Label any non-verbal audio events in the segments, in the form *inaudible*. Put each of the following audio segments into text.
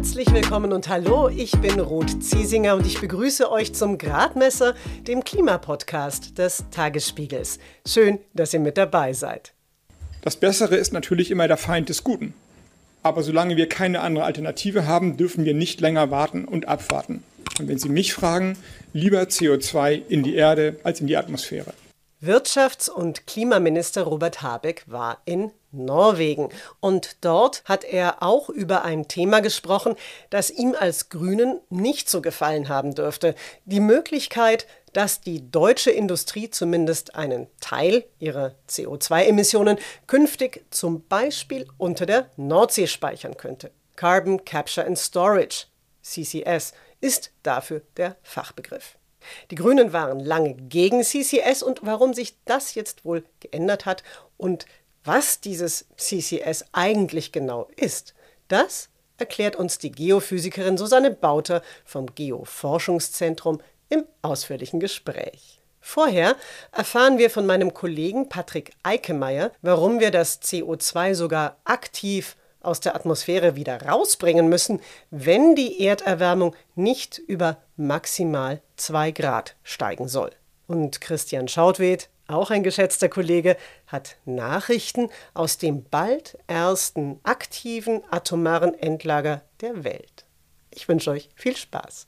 Herzlich willkommen und hallo, ich bin Ruth Ziesinger und ich begrüße euch zum Gradmesser, dem Klimapodcast des Tagesspiegels. Schön, dass ihr mit dabei seid. Das Bessere ist natürlich immer der Feind des Guten. Aber solange wir keine andere Alternative haben, dürfen wir nicht länger warten und abwarten. Und wenn Sie mich fragen, lieber CO2 in die Erde als in die Atmosphäre. Wirtschafts- und Klimaminister Robert Habeck war in Norwegen. Und dort hat er auch über ein Thema gesprochen, das ihm als Grünen nicht so gefallen haben dürfte. Die Möglichkeit, dass die deutsche Industrie zumindest einen Teil ihrer CO2-Emissionen künftig zum Beispiel unter der Nordsee speichern könnte. Carbon Capture and Storage, CCS, ist dafür der Fachbegriff. Die Grünen waren lange gegen CCS und warum sich das jetzt wohl geändert hat und was dieses CCS eigentlich genau ist, das erklärt uns die Geophysikerin Susanne Bauter vom Geoforschungszentrum im ausführlichen Gespräch. Vorher erfahren wir von meinem Kollegen Patrick Eikemeyer, warum wir das CO2 sogar aktiv aus der Atmosphäre wieder rausbringen müssen, wenn die Erderwärmung nicht über maximal 2 Grad steigen soll. Und Christian Schautwed, auch ein geschätzter Kollege, hat Nachrichten aus dem bald ersten aktiven atomaren Endlager der Welt. Ich wünsche euch viel Spaß.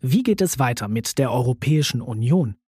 Wie geht es weiter mit der Europäischen Union?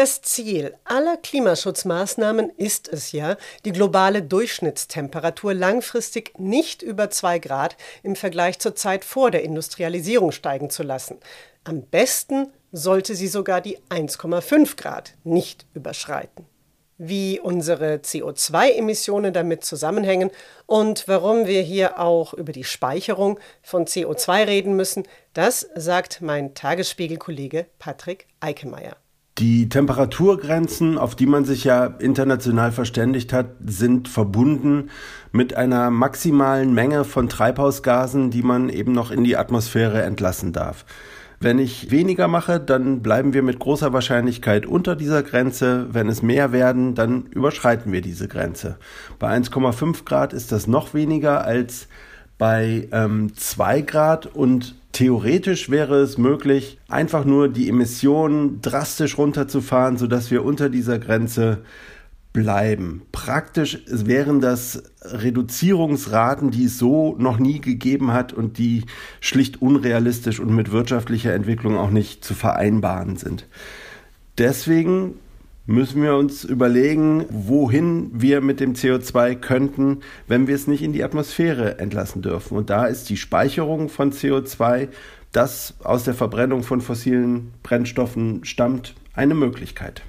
Das Ziel aller Klimaschutzmaßnahmen ist es ja, die globale Durchschnittstemperatur langfristig nicht über 2 Grad im Vergleich zur Zeit vor der Industrialisierung steigen zu lassen. Am besten sollte sie sogar die 1,5 Grad nicht überschreiten. Wie unsere CO2-Emissionen damit zusammenhängen und warum wir hier auch über die Speicherung von CO2 reden müssen, das sagt mein Tagesspiegel-Kollege Patrick Eikemeyer. Die Temperaturgrenzen, auf die man sich ja international verständigt hat, sind verbunden mit einer maximalen Menge von Treibhausgasen, die man eben noch in die Atmosphäre entlassen darf. Wenn ich weniger mache, dann bleiben wir mit großer Wahrscheinlichkeit unter dieser Grenze. Wenn es mehr werden, dann überschreiten wir diese Grenze. Bei 1,5 Grad ist das noch weniger als bei ähm, 2 Grad und Theoretisch wäre es möglich, einfach nur die Emissionen drastisch runterzufahren, sodass wir unter dieser Grenze bleiben. Praktisch wären das Reduzierungsraten, die es so noch nie gegeben hat und die schlicht unrealistisch und mit wirtschaftlicher Entwicklung auch nicht zu vereinbaren sind. Deswegen müssen wir uns überlegen, wohin wir mit dem CO2 könnten, wenn wir es nicht in die Atmosphäre entlassen dürfen. Und da ist die Speicherung von CO2, das aus der Verbrennung von fossilen Brennstoffen stammt, eine Möglichkeit.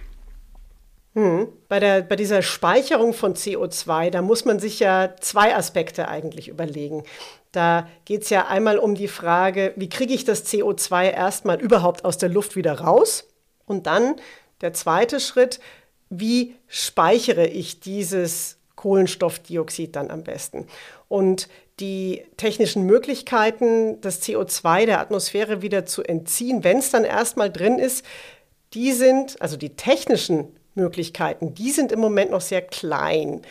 Hm. Bei, der, bei dieser Speicherung von CO2, da muss man sich ja zwei Aspekte eigentlich überlegen. Da geht es ja einmal um die Frage, wie kriege ich das CO2 erstmal überhaupt aus der Luft wieder raus? Und dann der zweite Schritt, wie speichere ich dieses Kohlenstoffdioxid dann am besten? Und die technischen Möglichkeiten, das CO2 der Atmosphäre wieder zu entziehen, wenn es dann erstmal drin ist, die sind, also die technischen Möglichkeiten, die sind im Moment noch sehr klein.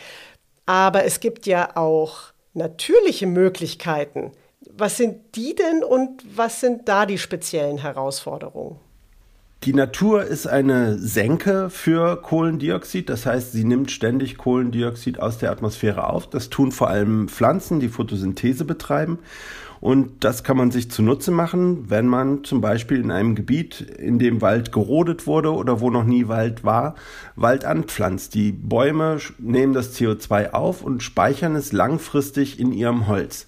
Aber es gibt ja auch natürliche Möglichkeiten. Was sind die denn und was sind da die speziellen Herausforderungen? Die Natur ist eine Senke für Kohlendioxid, das heißt, sie nimmt ständig Kohlendioxid aus der Atmosphäre auf. Das tun vor allem Pflanzen, die Photosynthese betreiben. Und das kann man sich zunutze machen, wenn man zum Beispiel in einem Gebiet, in dem Wald gerodet wurde oder wo noch nie Wald war, Wald anpflanzt. Die Bäume nehmen das CO2 auf und speichern es langfristig in ihrem Holz.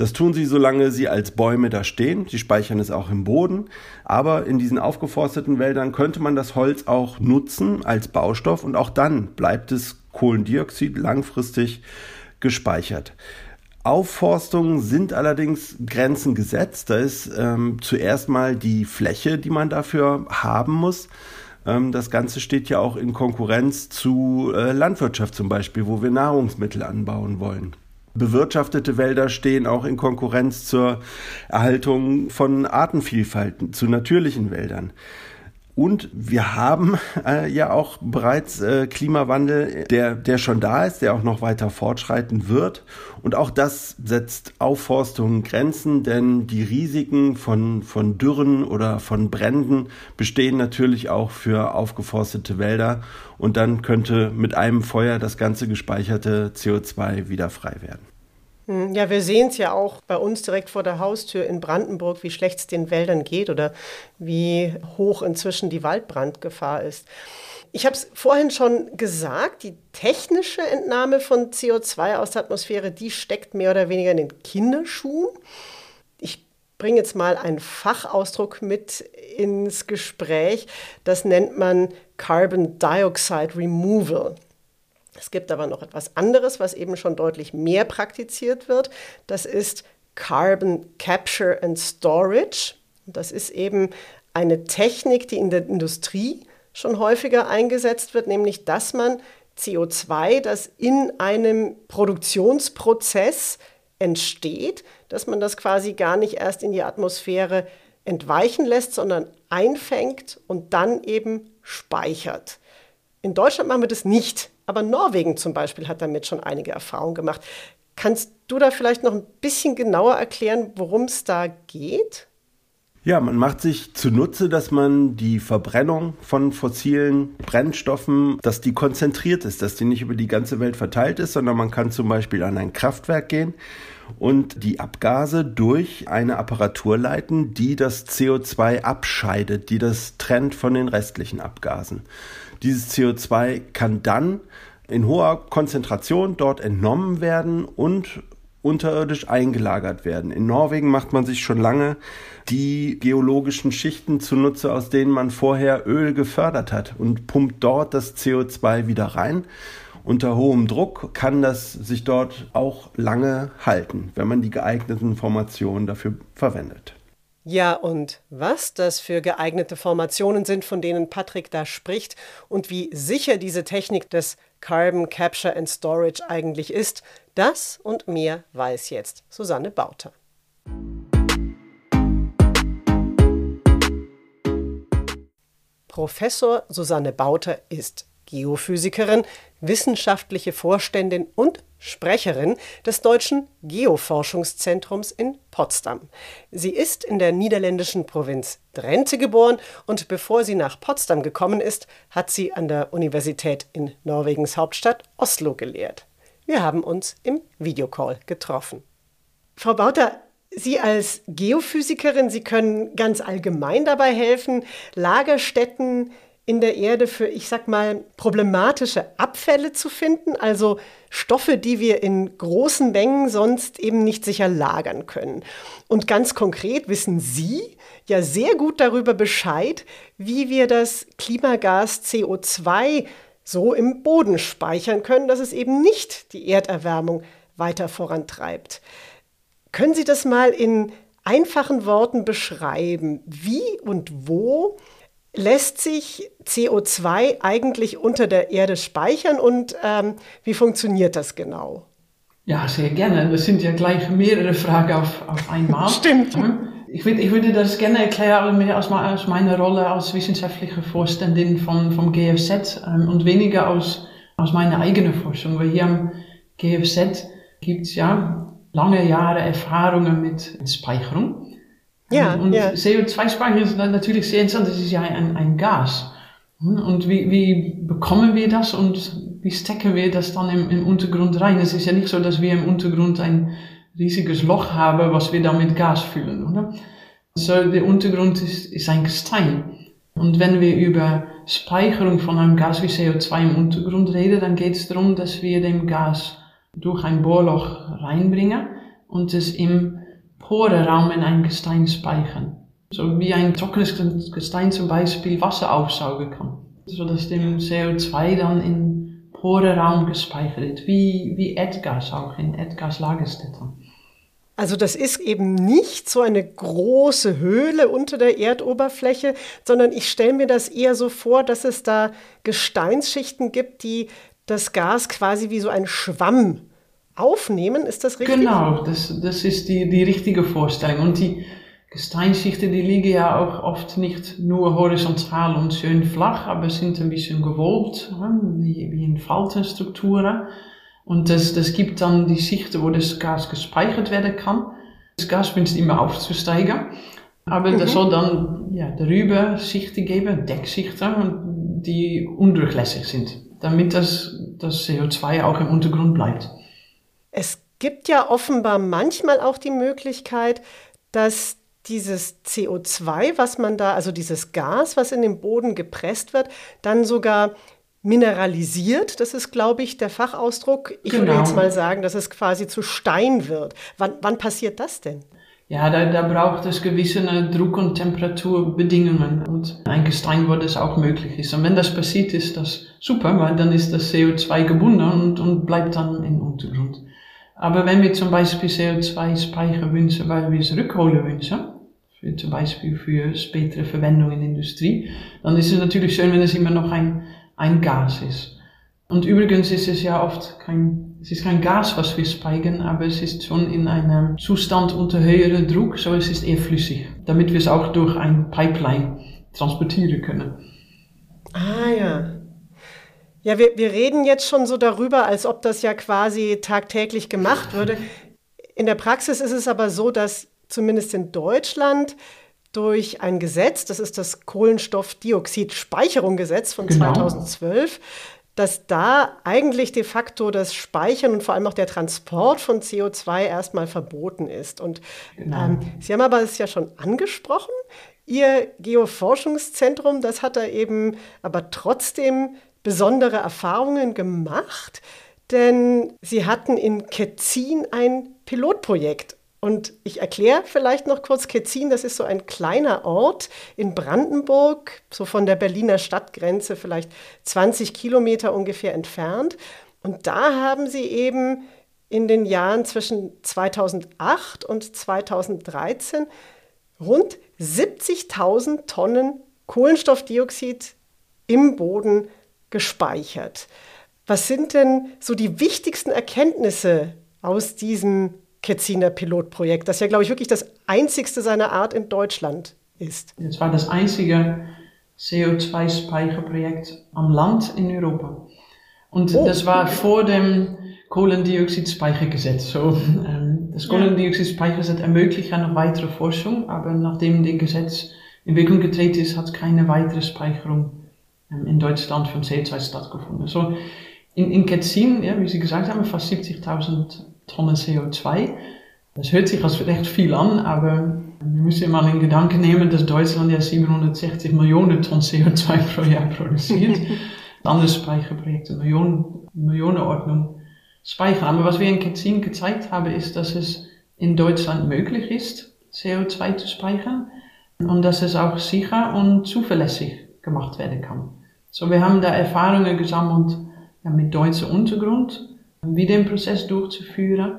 Das tun sie, solange sie als Bäume da stehen. Sie speichern es auch im Boden. Aber in diesen aufgeforsteten Wäldern könnte man das Holz auch nutzen als Baustoff und auch dann bleibt es Kohlendioxid langfristig gespeichert. Aufforstungen sind allerdings Grenzen gesetzt. Da ist ähm, zuerst mal die Fläche, die man dafür haben muss. Ähm, das Ganze steht ja auch in Konkurrenz zu äh, Landwirtschaft zum Beispiel, wo wir Nahrungsmittel anbauen wollen. Bewirtschaftete Wälder stehen auch in Konkurrenz zur Erhaltung von Artenvielfalt, zu natürlichen Wäldern. Und wir haben äh, ja auch bereits äh, Klimawandel, der, der schon da ist, der auch noch weiter fortschreiten wird. Und auch das setzt Aufforstungen Grenzen, denn die Risiken von, von Dürren oder von Bränden bestehen natürlich auch für aufgeforstete Wälder. Und dann könnte mit einem Feuer das ganze gespeicherte CO2 wieder frei werden. Hm, ja, wir sehen es ja auch bei uns direkt vor der Haustür in Brandenburg, wie schlecht es den Wäldern geht oder wie hoch inzwischen die Waldbrandgefahr ist. Ich habe es vorhin schon gesagt, die technische Entnahme von CO2 aus der Atmosphäre, die steckt mehr oder weniger in den Kinderschuhen. Ich bringe jetzt mal einen Fachausdruck mit ins Gespräch. Das nennt man Carbon Dioxide Removal. Es gibt aber noch etwas anderes, was eben schon deutlich mehr praktiziert wird. Das ist Carbon Capture and Storage. Das ist eben eine Technik, die in der Industrie schon häufiger eingesetzt wird, nämlich dass man CO2, das in einem Produktionsprozess entsteht, dass man das quasi gar nicht erst in die Atmosphäre entweichen lässt, sondern einfängt und dann eben speichert. In Deutschland machen wir das nicht. Aber Norwegen zum Beispiel hat damit schon einige Erfahrungen gemacht. Kannst du da vielleicht noch ein bisschen genauer erklären, worum es da geht? Ja, man macht sich zunutze, dass man die Verbrennung von fossilen Brennstoffen, dass die konzentriert ist, dass die nicht über die ganze Welt verteilt ist, sondern man kann zum Beispiel an ein Kraftwerk gehen und die Abgase durch eine Apparatur leiten, die das CO2 abscheidet, die das trennt von den restlichen Abgasen. Dieses CO2 kann dann in hoher Konzentration dort entnommen werden und unterirdisch eingelagert werden. In Norwegen macht man sich schon lange die geologischen Schichten zunutze, aus denen man vorher Öl gefördert hat und pumpt dort das CO2 wieder rein. Unter hohem Druck kann das sich dort auch lange halten, wenn man die geeigneten Formationen dafür verwendet. Ja, und was das für geeignete Formationen sind, von denen Patrick da spricht und wie sicher diese Technik des Carbon Capture and Storage eigentlich ist, das und mehr weiß jetzt Susanne Bauter. Professor Susanne Bauter ist Geophysikerin, wissenschaftliche Vorständin und Sprecherin des Deutschen Geoforschungszentrums in Potsdam. Sie ist in der niederländischen Provinz Drenthe geboren und bevor sie nach Potsdam gekommen ist, hat sie an der Universität in Norwegens Hauptstadt Oslo gelehrt. Wir haben uns im Videocall getroffen. Frau Bauter, Sie als Geophysikerin, Sie können ganz allgemein dabei helfen, Lagerstätten in der Erde für, ich sag mal, problematische Abfälle zu finden, also Stoffe, die wir in großen Mengen sonst eben nicht sicher lagern können. Und ganz konkret wissen Sie ja sehr gut darüber Bescheid, wie wir das Klimagas CO2 so im Boden speichern können, dass es eben nicht die Erderwärmung weiter vorantreibt. Können Sie das mal in einfachen Worten beschreiben? Wie und wo lässt sich CO2 eigentlich unter der Erde speichern und ähm, wie funktioniert das genau? Ja, sehr gerne. Das sind ja gleich mehrere Fragen auf, auf einmal. *laughs* Stimmt. Ich, würde, ich würde das gerne erklären mehr aus, aus meiner Rolle als wissenschaftliche Vorständin von, vom GFZ ähm, und weniger aus, aus meiner eigenen Forschung. Weil hier am GFZ gibt es ja lange Jahre Erfahrungen mit Speicherung. Ja, und ja. CO2-Speicher ist natürlich sehr interessant, das ist ja ein, ein Gas. Und wie, wie bekommen wir das und wie stecken wir das dann im, im Untergrund rein? Es ist ja nicht so, dass wir im Untergrund ein riesiges Loch haben, was wir dann mit Gas füllen, oder? So, der Untergrund ist, ist ein Gestein. Und wenn wir über Speicherung von einem Gas wie CO2 im Untergrund reden, dann geht es darum, dass wir dem Gas durch ein Bohrloch reinbringen und es im Porenraum in ein Gestein speichern. So wie ein trockenes Gestein zum Beispiel Wasser aufsaugen kann. Sodass dem CO2 dann im Porenraum gespeichert wird. Wie, wie Erdgas auch in Erdgaslagerstätten. Also das ist eben nicht so eine große Höhle unter der Erdoberfläche, sondern ich stelle mir das eher so vor, dass es da Gesteinsschichten gibt, die das Gas quasi wie so ein Schwamm aufnehmen. Ist das richtig? Genau, das, das ist die, die richtige Vorstellung. Und die Gesteinsschichten, die liegen ja auch oft nicht nur horizontal und schön flach, aber sind ein bisschen gewölbt, wie, wie in Faltenstrukturen. Und das, das gibt dann die Schichten, wo das Gas gespeichert werden kann. Das Gas wünscht immer aufzusteigen. Aber mhm. das soll dann ja, darüber Schichten geben, Deckschichten, die undurchlässig sind, damit das, das CO2 auch im Untergrund bleibt. Es gibt ja offenbar manchmal auch die Möglichkeit, dass dieses CO2, was man da, also dieses Gas, was in den Boden gepresst wird, dann sogar mineralisiert. Das ist, glaube ich, der Fachausdruck. Ich genau. würde jetzt mal sagen, dass es quasi zu Stein wird. Wann, wann passiert das denn? Ja, da, da braucht es gewisse Druck- und Temperaturbedingungen. Und ein Gestein, wo das auch möglich ist. Und wenn das passiert, ist das super, weil dann ist das CO2 gebunden und, und bleibt dann im Untergrund. Aber wenn wir zum Beispiel CO2 speichern wünschen, weil wir es rückholen wünschen, für, zum Beispiel für spätere Verwendung in der Industrie, dann ist es natürlich schön, wenn es immer noch ein ein Gas ist. Und übrigens ist es ja oft kein, es ist kein Gas, was wir speichern, aber es ist schon in einem Zustand unter höherem Druck, so es ist eher flüssig, damit wir es auch durch ein Pipeline transportieren können. Ah ja. Ja, wir, wir reden jetzt schon so darüber, als ob das ja quasi tagtäglich gemacht würde. In der Praxis ist es aber so, dass zumindest in Deutschland durch ein Gesetz, das ist das Kohlenstoffdioxidspeicherungsgesetz von genau. 2012, dass da eigentlich de facto das Speichern und vor allem auch der Transport von CO2 erstmal verboten ist. Und genau. ähm, Sie haben aber es ja schon angesprochen, Ihr Geoforschungszentrum, das hat da eben aber trotzdem besondere Erfahrungen gemacht, denn Sie hatten in Ketzin ein Pilotprojekt und ich erkläre vielleicht noch kurz Ketzin, das ist so ein kleiner Ort in Brandenburg, so von der Berliner Stadtgrenze vielleicht 20 Kilometer ungefähr entfernt. Und da haben sie eben in den Jahren zwischen 2008 und 2013 rund 70.000 Tonnen Kohlenstoffdioxid im Boden gespeichert. Was sind denn so die wichtigsten Erkenntnisse aus diesem Ketziner Pilotprojekt, das ja, glaube ich, wirklich das einzigste seiner Art in Deutschland ist. Es war das einzige CO2-Speicherprojekt am Land in Europa. Und oh, das war vor dem Kohlendioxidspeichergesetz. So, ähm, das Kohlendioxidspeichergesetz ermöglicht ja noch weitere Forschung, aber nachdem das Gesetz in Wirkung getreten ist, hat keine weitere Speicherung in Deutschland von CO2 stattgefunden. So, in, in Ketzin, ja, wie Sie gesagt haben, fast 70.000 Tonnen CO2. Das hört sich als recht viel an, aber wir müssen mal in Gedanken nehmen, dass Deutschland ja 760 Millionen Tonnen CO2 pro Jahr produziert. *laughs* Andere Speicherprojekte Millionen, Millionenordnung speichern. Aber was wir in Ketzin gezeigt haben, ist, dass es in Deutschland möglich ist, CO2 zu speichern und dass es auch sicher und zuverlässig gemacht werden kann. So, wir haben da Erfahrungen gesammelt ja, mit deutschem Untergrund wie den Prozess durchzuführen.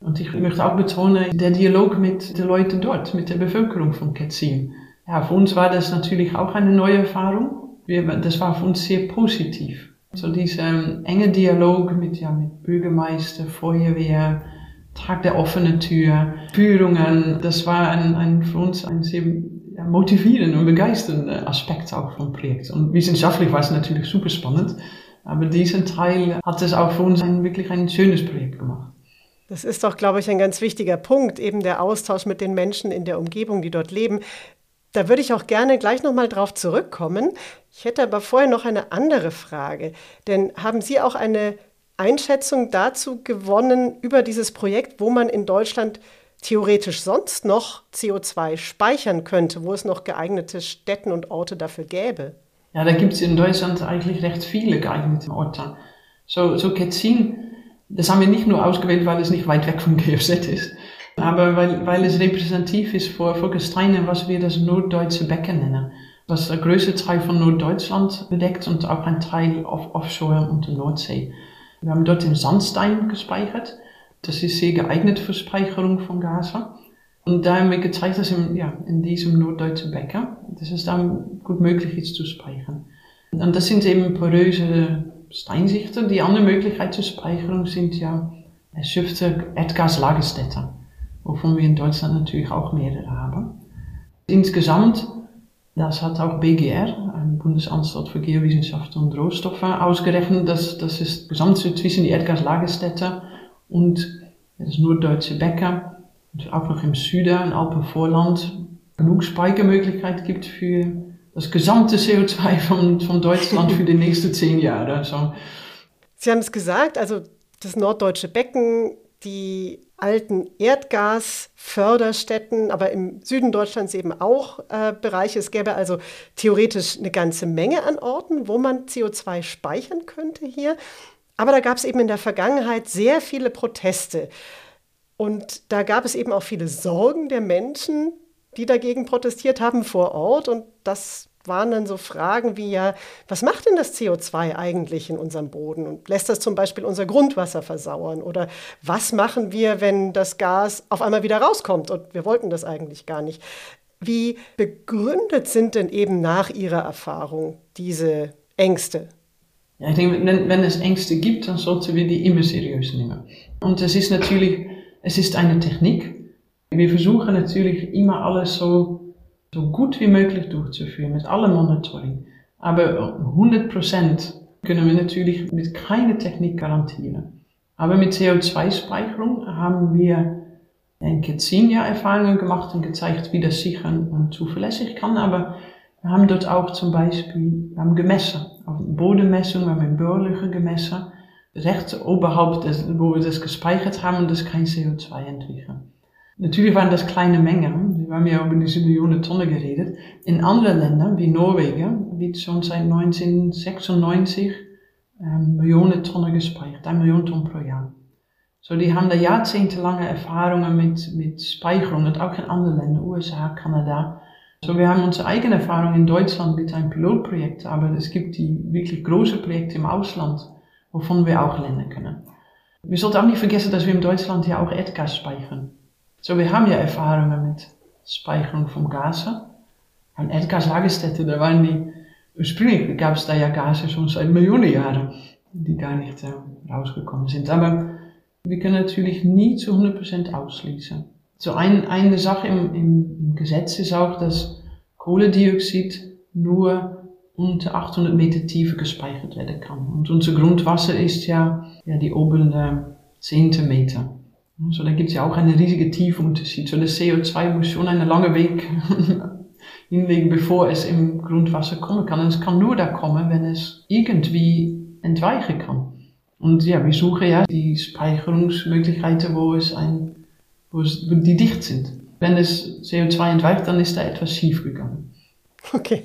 Und ich möchte auch betonen, der Dialog mit den Leuten dort, mit der Bevölkerung von Ketzin. Ja, für uns war das natürlich auch eine neue Erfahrung. Wir, das war für uns sehr positiv. So dieser ähm, enge Dialog mit, ja, mit Bürgermeister, Feuerwehr, Tag der offenen Tür, Führungen, das war ein, ein, für uns ein sehr ja, motivierender und begeisternder Aspekt auch vom Projekt. Und wissenschaftlich war es natürlich super spannend. Aber diesen Teil hat es auch für uns ein, wirklich ein schönes Projekt gemacht. Das ist doch, glaube ich, ein ganz wichtiger Punkt, eben der Austausch mit den Menschen in der Umgebung, die dort leben. Da würde ich auch gerne gleich nochmal drauf zurückkommen. Ich hätte aber vorher noch eine andere Frage. Denn haben Sie auch eine Einschätzung dazu gewonnen über dieses Projekt, wo man in Deutschland theoretisch sonst noch CO2 speichern könnte, wo es noch geeignete Städten und Orte dafür gäbe? Ja, da gibt es in Deutschland eigentlich recht viele geeignete Orte. So, so Ketzin, das haben wir nicht nur ausgewählt, weil es nicht weit weg vom *laughs* GFZ ist, Aber weil, weil es repräsentativ ist für, für Gesteine, was wir das norddeutsche Becken nennen. Was der größte Teil von Norddeutschland bedeckt und auch ein Teil off offshore und der Nordsee. Wir haben dort den Sandstein gespeichert. Das ist sehr geeignet für Speicherung von Gase. Und da haben wir gezeigt, dass in, ja, in diesem norddeutschen Becken, dass es dann gut möglich ist zu speichern. Und das sind eben poröse Steinsichten. Die andere Möglichkeit zur Speicherung sind ja schifte Erdgaslagerstätten, wovon wir in Deutschland natürlich auch mehrere haben. Insgesamt, das hat auch BGR, ein Bundesanstalt für Geowissenschaften und Rohstoffe, ausgerechnet, dass, dass es gesamt zwischen die Erdgaslagerstätte und das norddeutsche Becken und auch noch im Süden, im Alpenvorland, genug Speichermöglichkeit gibt für das gesamte CO2 von, von Deutschland für die nächsten zehn Jahre. So. Sie haben es gesagt, also das norddeutsche Becken, die alten Erdgasförderstätten, aber im Süden Deutschlands eben auch äh, Bereiche. Es gäbe also theoretisch eine ganze Menge an Orten, wo man CO2 speichern könnte hier. Aber da gab es eben in der Vergangenheit sehr viele Proteste. Und da gab es eben auch viele Sorgen der Menschen, die dagegen protestiert haben vor Ort. Und das waren dann so Fragen wie ja, was macht denn das CO2 eigentlich in unserem Boden und lässt das zum Beispiel unser Grundwasser versauern? Oder was machen wir, wenn das Gas auf einmal wieder rauskommt und wir wollten das eigentlich gar nicht? Wie begründet sind denn eben nach Ihrer Erfahrung diese Ängste? Ja, ich denke, wenn, wenn es Ängste gibt, dann sollten wir die immer seriös nehmen. Und es ist natürlich, es ist eine Technik. Wir versuchen natürlich immer alles so so gut wie möglich durchzuführen mit allem Monitoring. Aber 100% können wir natürlich mit keiner Technik garantieren. Aber mit CO2-Speicherung haben wir denke zehn Jahre Erfahrungen gemacht und gezeigt, wie das sicher und zuverlässig kann. Aber wir haben dort auch zum Beispiel, wir haben gemessen, auf Bodenmessung, wir haben Bohrlöcher gemessen, rechts oberhalb, des, wo wir das gespeichert haben das kein CO2 entwickeln. Natürlich waren das kleine Mengen, wir haben ja über diese Millionen Tonnen geredet. In anderen Ländern, wie Norwegen, wird schon seit 1996 ähm, Millionen Tonnen gespeichert, ein Million Tonnen pro Jahr. So, die haben da jahrzehntelange Erfahrungen mit, mit Speicherung und auch in anderen Ländern, USA, Kanada. So, wir haben unsere eigene Erfahrung in Deutschland mit einem Pilotprojekt, aber es gibt die wirklich große Projekte im Ausland, wovon wir auch lernen können. Wir sollten auch nicht vergessen, dass wir in Deutschland ja auch Erdgas speichern. So, wir haben ja Erfahrungen mit Speicherung von Gasen. An Erdgaslagerstätten, da waren die, ursprünglich gab es da ja Gase schon seit Millionen Jahren, die gar nicht äh, rausgekommen sind. Aber wir können natürlich nie zu 100% ausschließen. So ein, eine Sache im, im, Gesetz ist auch, dass Kohlendioxid nur unter 800 Meter Tiefe gespeichert werden kann. Und unser Grundwasser ist ja, ja die oberen 10 Meter. So, da gibt es ja auch einen riesigen Tiefunterschied. So, das CO2 muss schon einen langen Weg *laughs* hinlegen, bevor es im Grundwasser kommen kann. Und es kann nur da kommen, wenn es irgendwie entweichen kann. Und ja, wir suchen ja die Speicherungsmöglichkeiten, wo es ein, wo, die dicht sind. Wenn es CO2 entweicht, dann ist da etwas schief gegangen. Okay.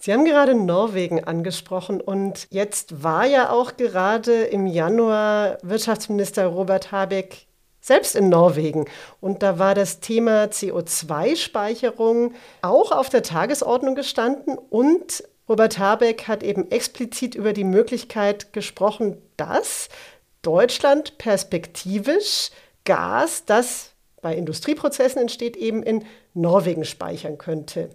Sie haben gerade Norwegen angesprochen und jetzt war ja auch gerade im Januar Wirtschaftsminister Robert Habeck selbst in Norwegen. Und da war das Thema CO2-Speicherung auch auf der Tagesordnung gestanden. Und Robert Habeck hat eben explizit über die Möglichkeit gesprochen, dass Deutschland perspektivisch Gas, das bei Industrieprozessen entsteht, eben in Norwegen speichern könnte.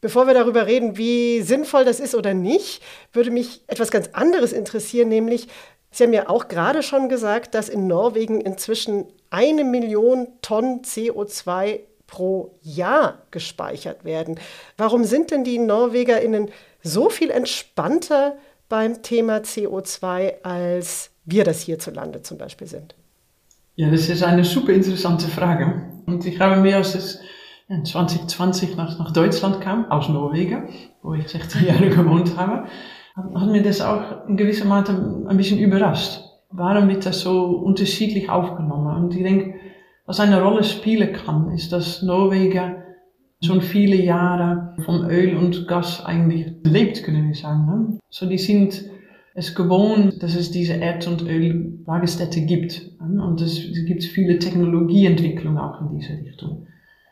Bevor wir darüber reden, wie sinnvoll das ist oder nicht, würde mich etwas ganz anderes interessieren, nämlich Sie haben ja auch gerade schon gesagt, dass in Norwegen inzwischen eine Million Tonnen CO2 pro Jahr gespeichert werden. Warum sind denn die NorwegerInnen so viel entspannter beim Thema CO2, als wir das hierzulande zum Beispiel sind? Ja, das ist eine super interessante Frage. Und ich habe mir als in 2020 nach, nach Deutschland kam, aus Norwegen, wo ich 16 Jahre *laughs* gewohnt habe, hat mir das auch in gewisser Maße ein bisschen überrascht. Warum wird das so unterschiedlich aufgenommen? Und ich denke, was eine Rolle spielen kann, ist, dass Norwegen schon viele Jahre vom Öl und Gas eigentlich lebt, können wir sagen. Ne? So, die sind es gewohnt, dass es diese Erd- und Öllagerstätte gibt. Und es, gibt viele Technologieentwicklungen auch in diese Richtung.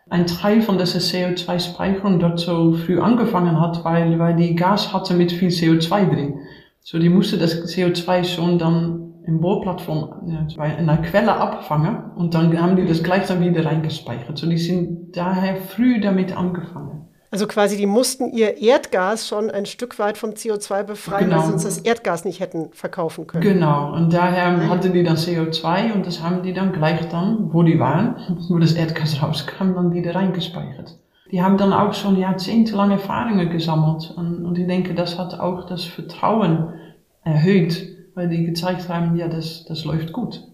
Ein Teil von dieser CO2-Speicherung dort so früh angefangen hat, weil, weil die Gas hatte mit viel CO2 drin. So, die musste das CO2 schon dann im Bohrplattform in einer Quelle abfangen und dann haben die das gleich dann wieder reingespeichert. So, die sind daher früh damit angefangen. Also quasi, die mussten ihr Erdgas schon ein Stück weit vom CO2 befreien, genau. weil sie uns das Erdgas nicht hätten verkaufen können. Genau, und daher hatten die dann CO2 und das haben die dann gleich dann, wo die waren, wo das Erdgas rauskam, dann wieder reingespeichert. Die haben dann auch schon jahrzehntelang Erfahrungen gesammelt und, und ich denke, das hat auch das Vertrauen erhöht, weil die gezeigt haben, ja, das, das läuft gut.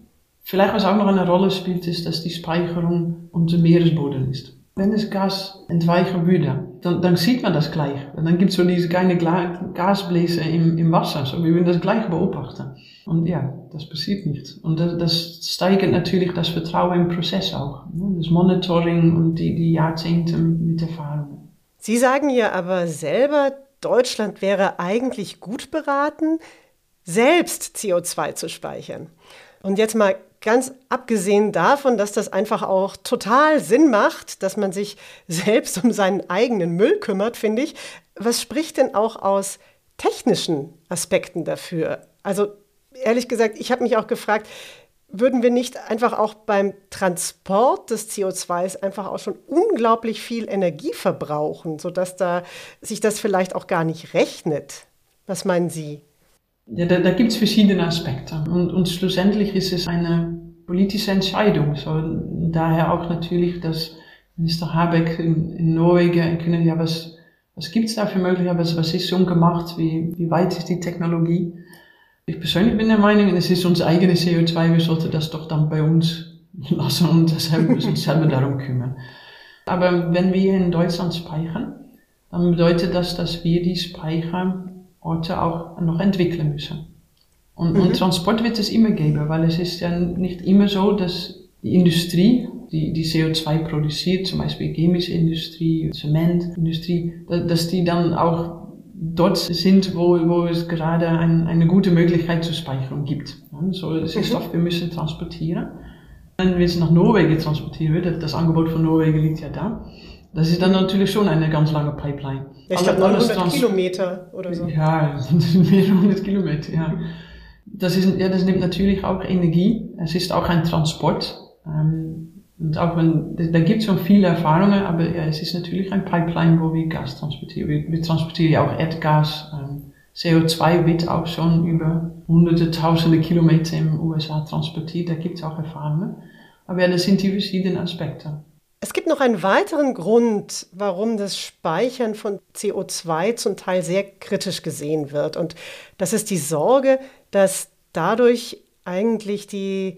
Vielleicht was auch noch eine Rolle spielt, ist, dass die Speicherung unter Meeresboden ist. Wenn das Gas entweichen würde, dann, dann sieht man das gleich. Und dann gibt es so diese kleine Gasbläser im, im Wasser. So, wir würden das gleich beobachten. Und ja, das passiert nicht. Und das, das steigert natürlich das Vertrauen im Prozess auch. Das Monitoring und die, die Jahrzehnte mit Erfahrungen. Sie sagen ja aber selber, Deutschland wäre eigentlich gut beraten, selbst CO2 zu speichern. Und jetzt mal ganz abgesehen davon, dass das einfach auch total Sinn macht, dass man sich *laughs* selbst um seinen eigenen Müll kümmert, finde ich. Was spricht denn auch aus technischen Aspekten dafür? Also ehrlich gesagt, ich habe mich auch gefragt, würden wir nicht einfach auch beim Transport des CO2s einfach auch schon unglaublich viel Energie verbrauchen, sodass da sich das vielleicht auch gar nicht rechnet? Was meinen Sie? Ja, da, da gibt es verschiedene Aspekte. Und, und schlussendlich ist es eine politische Entscheidung. So, daher auch natürlich, dass Minister Habeck in, in Norwegen können, ja, was, was gibt es da für Möglichkeiten, was, was ist schon gemacht, wie, wie weit ist die Technologie? Ich persönlich bin der Meinung, es ist unser eigenes CO2, wir sollten das doch dann bei uns lassen und deshalb müssen wir uns selber darum kümmern. Aber wenn wir in Deutschland speichern, dann bedeutet das, dass wir die Speicher Orte auch noch entwickeln müssen. Und, mhm. und Transport wird es immer geben, weil es ist ja nicht immer so, dass die Industrie, die, die CO2 produziert, zum Beispiel chemische Industrie, Zementindustrie, dass die dann auch dort sind, wo, wo es gerade ein, eine gute Möglichkeit zur Speicherung gibt. So, es ist mhm. wir müssen transportieren. Wenn wir es nach Norwegen transportieren, das Angebot von Norwegen liegt ja da. Das ist dann natürlich schon eine ganz lange Pipeline. Ich glaube 900 Kilometer oder so. Ja, *laughs* mehrere hundert Kilometer, ja. Das, ist, ja, das nimmt natürlich auch Energie. Es ist auch ein Transport. Ähm, und auch wenn, da gibt es schon viele Erfahrungen, aber ja, es ist natürlich ein Pipeline, wo wir Gas transportieren. Wir, wir transportieren ja auch Erdgas. Ähm, CO2 wird auch schon über hunderte, tausende Kilometer im USA transportiert. Da gibt es auch Erfahrungen. Aber ja, das sind die verschiedenen Aspekte. Es gibt noch einen weiteren Grund, warum das Speichern von CO2 zum Teil sehr kritisch gesehen wird. Und das ist die Sorge, dass dadurch eigentlich die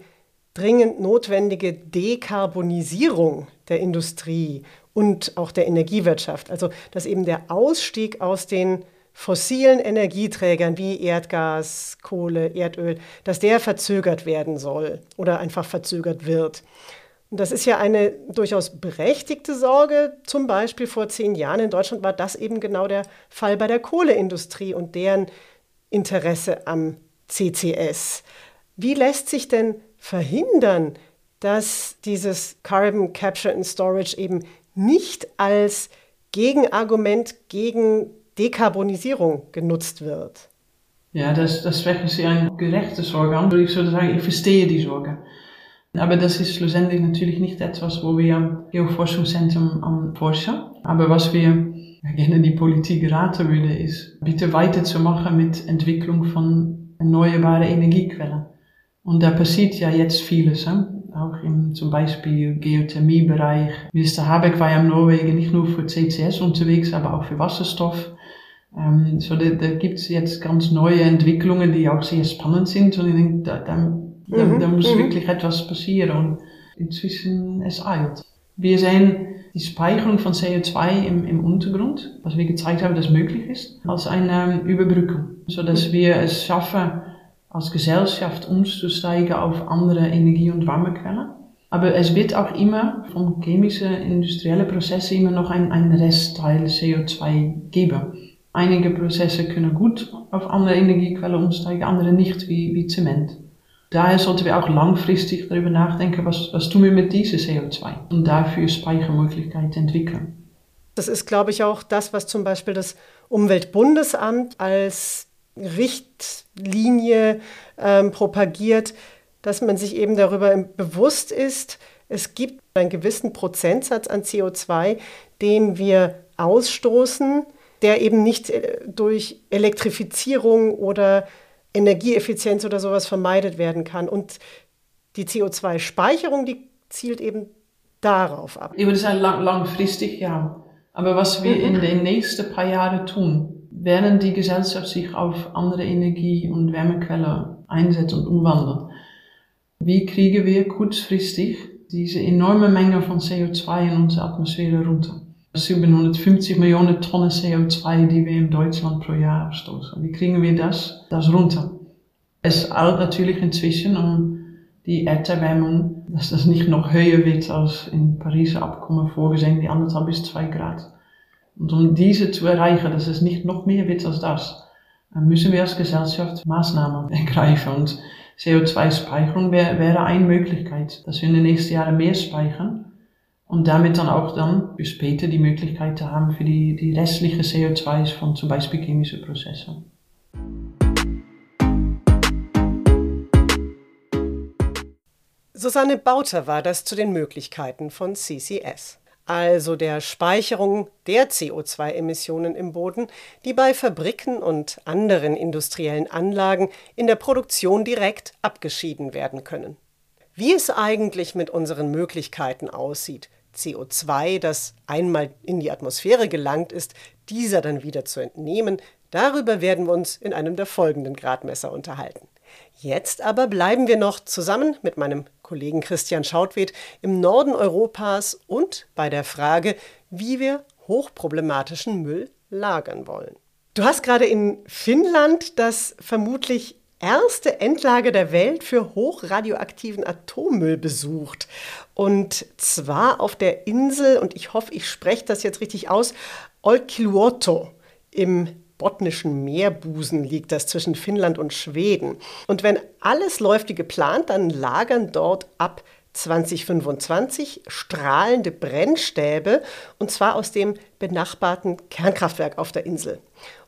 dringend notwendige Dekarbonisierung der Industrie und auch der Energiewirtschaft, also dass eben der Ausstieg aus den fossilen Energieträgern wie Erdgas, Kohle, Erdöl, dass der verzögert werden soll oder einfach verzögert wird. Und das ist ja eine durchaus berechtigte Sorge. Zum Beispiel vor zehn Jahren in Deutschland war das eben genau der Fall bei der Kohleindustrie und deren Interesse am CCS. Wie lässt sich denn verhindern, dass dieses Carbon Capture and Storage eben nicht als Gegenargument gegen Dekarbonisierung genutzt wird? Ja, das, das sprechen Sie eine gerechte Sorge an. Ich würde sagen, ich verstehe die Sorge. Aber das ist schlussendlich natürlich nicht etwas, wo wir am Geoforschungszentrum am forschen. Aber was wir gerne die Politik raten würden, ist, bitte weiterzumachen mit Entwicklung von erneuerbaren Energiequellen. Und da passiert ja jetzt vieles. He? Auch im zum Beispiel Geothermiebereich. Minister Habeck war ja in Norwegen nicht nur für CCS unterwegs, aber auch für Wasserstoff. Ähm, so da, da gibt es jetzt ganz neue Entwicklungen, die auch sehr spannend sind. Und ich denke, da, da da, mhm. da muss mhm. wirklich etwas passieren und inzwischen es eilt. Wir sehen die Speicherung von CO2 im, im Untergrund, was wir gezeigt haben, dass möglich ist, als eine Überbrückung, sodass mhm. wir es schaffen, als Gesellschaft umzusteigen auf andere Energie- und Wärmequellen. Aber es wird auch immer von chemischen, industriellen Prozessen immer noch ein, ein Restteil CO2 geben. Einige Prozesse können gut auf andere Energiequellen umsteigen, andere nicht, wie, wie Zement. Daher sollten wir auch langfristig darüber nachdenken, was, was tun wir mit diesem CO2 und dafür Speichermöglichkeiten entwickeln. Das ist, glaube ich, auch das, was zum Beispiel das Umweltbundesamt als Richtlinie ähm, propagiert, dass man sich eben darüber bewusst ist, es gibt einen gewissen Prozentsatz an CO2, den wir ausstoßen, der eben nicht äh, durch Elektrifizierung oder Energieeffizienz oder sowas vermeidet werden kann. Und die CO2-Speicherung, die zielt eben darauf ab. Ich würde sagen, lang, langfristig ja. Aber was wir mhm. in den nächsten paar Jahren tun, während die Gesellschaft sich auf andere Energie- und Wärmequellen einsetzt und umwandelt, wie kriegen wir kurzfristig diese enorme Menge von CO2 in unsere Atmosphäre runter? 750 Millionen Tonnen CO2, die wir in Deutschland pro Jahr abstoßen. Wie kriegen wir das, das runter? Es eilt natürlich inzwischen um die Erderwärmung, dass das nicht noch höher wird als im Pariser Abkommen vorgesehen, die anderthalb bis zwei Grad. Und um diese zu erreichen, dass es nicht noch mehr wird als das, müssen wir als Gesellschaft Maßnahmen *laughs* ergreifen. Und CO2-Speicherung wäre, wäre eine Möglichkeit, dass wir in den nächsten Jahren mehr speichern und damit dann auch dann für später die Möglichkeit zu haben für die, die restliche CO2 von zum Beispiel chemischen Prozessen. Susanne Bauter war das zu den Möglichkeiten von CCS, also der Speicherung der CO2-Emissionen im Boden, die bei Fabriken und anderen industriellen Anlagen in der Produktion direkt abgeschieden werden können. Wie es eigentlich mit unseren Möglichkeiten aussieht, CO2, das einmal in die Atmosphäre gelangt ist, dieser dann wieder zu entnehmen, darüber werden wir uns in einem der folgenden Gradmesser unterhalten. Jetzt aber bleiben wir noch zusammen mit meinem Kollegen Christian Schautwed im Norden Europas und bei der Frage, wie wir hochproblematischen Müll lagern wollen. Du hast gerade in Finnland das vermutlich erste Endlager der Welt für hochradioaktiven Atommüll besucht. Und zwar auf der Insel, und ich hoffe, ich spreche das jetzt richtig aus, Olkiluoto im botnischen Meerbusen liegt das zwischen Finnland und Schweden. Und wenn alles läuft wie geplant, dann lagern dort ab 2025 strahlende Brennstäbe, und zwar aus dem benachbarten Kernkraftwerk auf der Insel.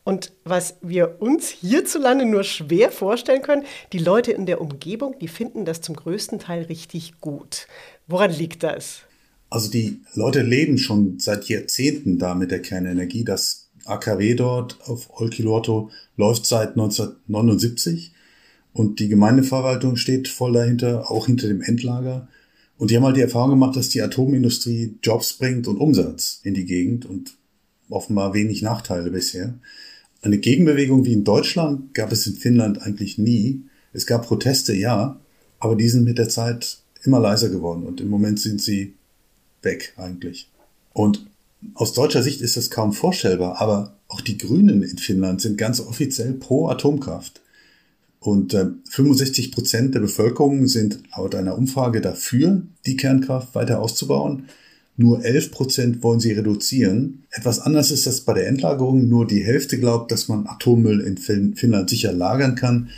Und was wir uns hierzulande nur schwer vorstellen können, die Leute in der Umgebung, die finden das zum größten Teil richtig gut. Woran liegt das? Also die Leute leben schon seit Jahrzehnten da mit der Kernenergie. Das AKW dort auf Olkiluoto läuft seit 1979 und die Gemeindeverwaltung steht voll dahinter, auch hinter dem Endlager. Und die haben halt die Erfahrung gemacht, dass die Atomindustrie Jobs bringt und Umsatz in die Gegend und offenbar wenig Nachteile bisher. Eine Gegenbewegung wie in Deutschland gab es in Finnland eigentlich nie. Es gab Proteste, ja, aber die sind mit der Zeit immer leiser geworden und im Moment sind sie weg eigentlich. Und aus deutscher Sicht ist das kaum vorstellbar, aber auch die Grünen in Finnland sind ganz offiziell pro Atomkraft. Und äh, 65 Prozent der Bevölkerung sind laut einer Umfrage dafür, die Kernkraft weiter auszubauen. Nur 11 Prozent wollen sie reduzieren. Etwas anders ist das bei der Endlagerung. Nur die Hälfte glaubt, dass man Atommüll in Finnland sicher lagern kann.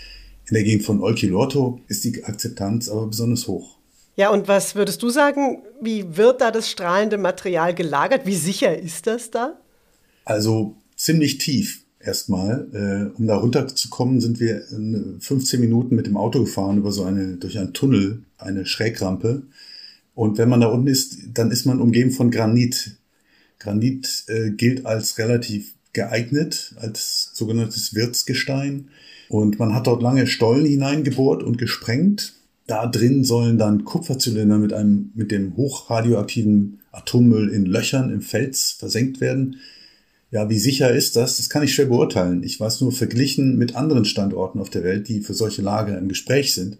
In der Gegend von Olkiluoto ist die Akzeptanz aber besonders hoch. Ja, und was würdest du sagen, wie wird da das strahlende Material gelagert? Wie sicher ist das da? Also ziemlich tief erstmal. Äh, um da runterzukommen, sind wir 15 Minuten mit dem Auto gefahren über so eine, durch einen Tunnel, eine Schrägrampe. Und wenn man da unten ist, dann ist man umgeben von Granit. Granit äh, gilt als relativ geeignet, als sogenanntes Wirtsgestein. Und man hat dort lange Stollen hineingebohrt und gesprengt. Da drin sollen dann Kupferzylinder mit einem, mit dem hochradioaktiven Atommüll in Löchern im Fels versenkt werden. Ja, wie sicher ist das? Das kann ich schwer beurteilen. Ich weiß nur verglichen mit anderen Standorten auf der Welt, die für solche Lager im Gespräch sind,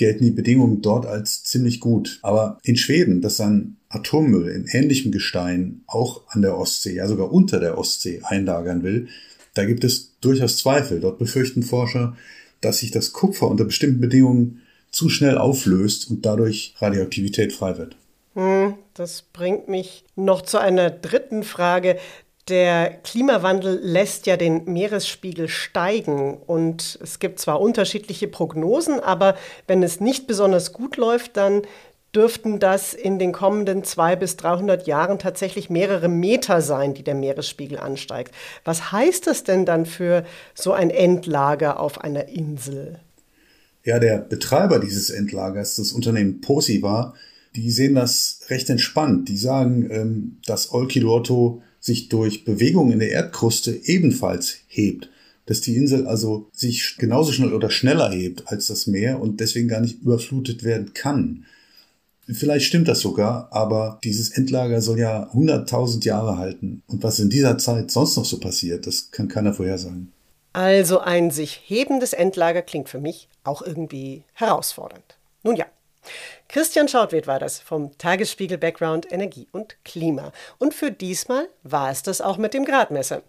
gelten die Bedingungen dort als ziemlich gut. Aber in Schweden, das ein Atommüll in ähnlichem Gestein auch an der Ostsee, ja sogar unter der Ostsee einlagern will, da gibt es durchaus Zweifel. Dort befürchten Forscher, dass sich das Kupfer unter bestimmten Bedingungen zu schnell auflöst und dadurch Radioaktivität frei wird. Hm, das bringt mich noch zu einer dritten Frage. Der Klimawandel lässt ja den Meeresspiegel steigen und es gibt zwar unterschiedliche Prognosen, aber wenn es nicht besonders gut läuft, dann dürften das in den kommenden zwei bis 300 Jahren tatsächlich mehrere Meter sein, die der Meeresspiegel ansteigt. Was heißt das denn dann für so ein Endlager auf einer Insel? Ja, der Betreiber dieses Endlagers, das Unternehmen Posiva, die sehen das recht entspannt. Die sagen, ähm, dass Olkiluoto sich durch Bewegung in der Erdkruste ebenfalls hebt. Dass die Insel also sich genauso schnell oder schneller hebt als das Meer und deswegen gar nicht überflutet werden kann. Vielleicht stimmt das sogar, aber dieses Endlager soll ja 100.000 Jahre halten. Und was in dieser Zeit sonst noch so passiert, das kann keiner vorhersagen. Also ein sich hebendes Endlager klingt für mich auch irgendwie herausfordernd. Nun ja. Christian Schautwed war das vom Tagesspiegel Background Energie und Klima. Und für diesmal war es das auch mit dem Gradmesser.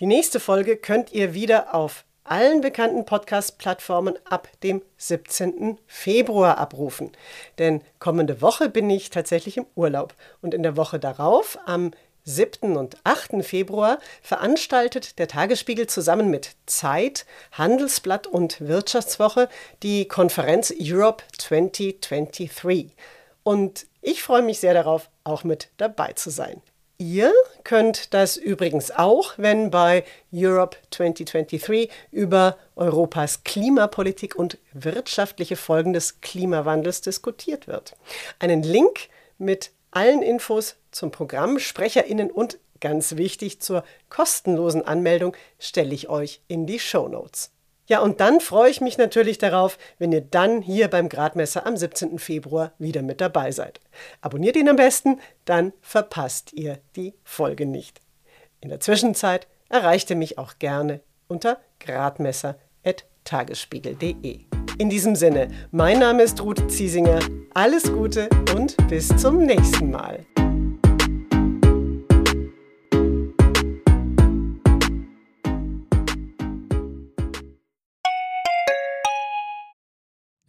Die nächste Folge könnt ihr wieder auf allen bekannten Podcast-Plattformen ab dem 17. Februar abrufen. Denn kommende Woche bin ich tatsächlich im Urlaub und in der Woche darauf, am 7. und 8. Februar, veranstaltet der Tagesspiegel zusammen mit Zeit, Handelsblatt und Wirtschaftswoche die Konferenz Europe 2023. Und ich freue mich sehr darauf, auch mit dabei zu sein. Ihr könnt das übrigens auch, wenn bei Europe 2023 über Europas Klimapolitik und wirtschaftliche Folgen des Klimawandels diskutiert wird. Einen Link mit allen Infos zum Programm, Sprecherinnen und ganz wichtig zur kostenlosen Anmeldung stelle ich euch in die Show Notes. Ja, und dann freue ich mich natürlich darauf, wenn ihr dann hier beim Gradmesser am 17. Februar wieder mit dabei seid. Abonniert ihn am besten, dann verpasst ihr die Folge nicht. In der Zwischenzeit erreicht ihr mich auch gerne unter gradmesser.tagesspiegel.de. In diesem Sinne, mein Name ist Ruth Ziesinger. Alles Gute und bis zum nächsten Mal.